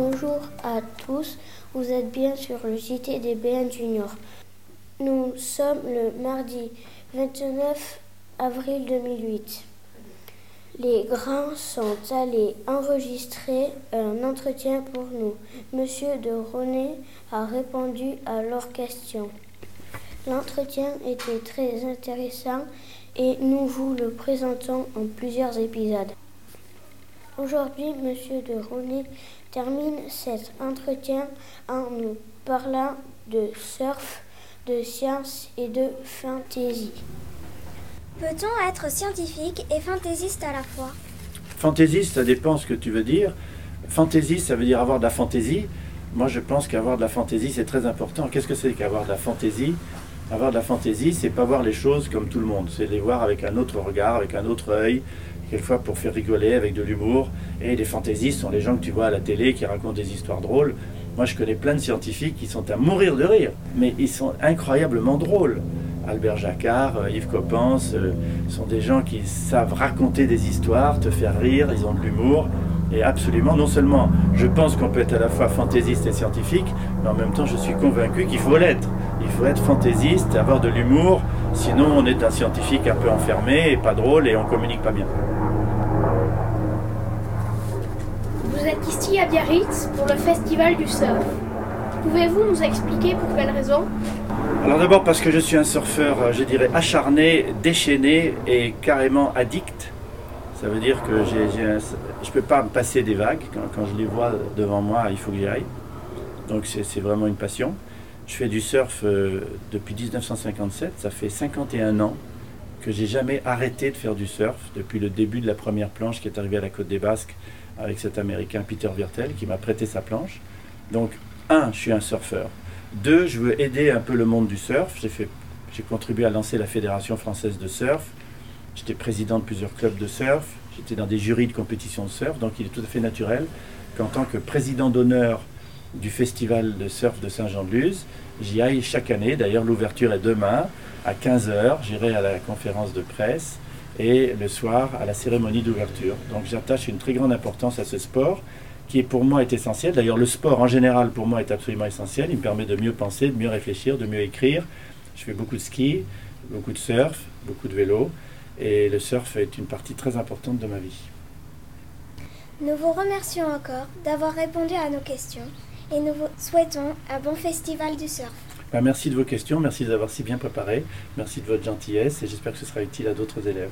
Bonjour à tous, vous êtes bien sur le JT des BN Junior. Nous sommes le mardi 29 avril 2008. Les grands sont allés enregistrer un entretien pour nous. Monsieur de René a répondu à leurs questions. L'entretien était très intéressant et nous vous le présentons en plusieurs épisodes. Aujourd'hui, Monsieur de René termine cet entretien en nous parlant de surf, de science et de fantaisie. Peut-on être scientifique et fantaisiste à la fois? Fantaisiste, ça dépend ce que tu veux dire. Fantaisiste, ça veut dire avoir de la fantaisie. Moi, je pense qu'avoir de la fantaisie, c'est très important. Qu'est-ce que c'est qu'avoir de la fantaisie? Avoir de la fantaisie, c'est pas voir les choses comme tout le monde. C'est les voir avec un autre regard, avec un autre œil, quelquefois pour faire rigoler, avec de l'humour. Et les fantaisistes sont les gens que tu vois à la télé qui racontent des histoires drôles. Moi, je connais plein de scientifiques qui sont à mourir de rire, mais ils sont incroyablement drôles. Albert Jacquard, euh, Yves Coppens, euh, sont des gens qui savent raconter des histoires, te faire rire, ils ont de l'humour. Et absolument, non seulement je pense qu'on peut être à la fois fantaisiste et scientifique, mais en même temps je suis convaincu qu'il faut l'être. Il faut être fantaisiste, avoir de l'humour, sinon on est un scientifique un peu enfermé et pas drôle et on communique pas bien. Êtes ici à Biarritz pour le festival du surf. Pouvez-vous nous expliquer pour quelle raison? Alors d'abord parce que je suis un surfeur, euh, je dirais, acharné, déchaîné et carrément addict. Ça veut dire que un- je ne peux pas me passer des vagues. Quand, quand je les vois devant moi, il faut que j'y aille. Donc c'est, c'est vraiment une passion. Je fais du surf euh, depuis 1957. Ça fait 51 ans que j'ai jamais arrêté de faire du surf depuis le début de la première planche qui est arrivée à la côte des Basques avec cet Américain Peter Wirtel qui m'a prêté sa planche. Donc, un, je suis un surfeur. Deux, je veux aider un peu le monde du surf. J'ai, fait, j'ai contribué à lancer la Fédération française de surf. J'étais président de plusieurs clubs de surf. J'étais dans des jurys de compétition de surf. Donc, il est tout à fait naturel qu'en tant que président d'honneur du festival de surf de Saint-Jean-de-Luz, j'y aille chaque année. D'ailleurs, l'ouverture est demain à 15h. J'irai à la conférence de presse et le soir à la cérémonie d'ouverture. Donc j'attache une très grande importance à ce sport qui pour moi est essentiel. D'ailleurs le sport en général pour moi est absolument essentiel. Il me permet de mieux penser, de mieux réfléchir, de mieux écrire. Je fais beaucoup de ski, beaucoup de surf, beaucoup de vélo et le surf est une partie très importante de ma vie. Nous vous remercions encore d'avoir répondu à nos questions et nous vous souhaitons un bon festival du surf. Ben, merci de vos questions, merci d'avoir si bien préparé, merci de votre gentillesse et j'espère que ce sera utile à d'autres élèves.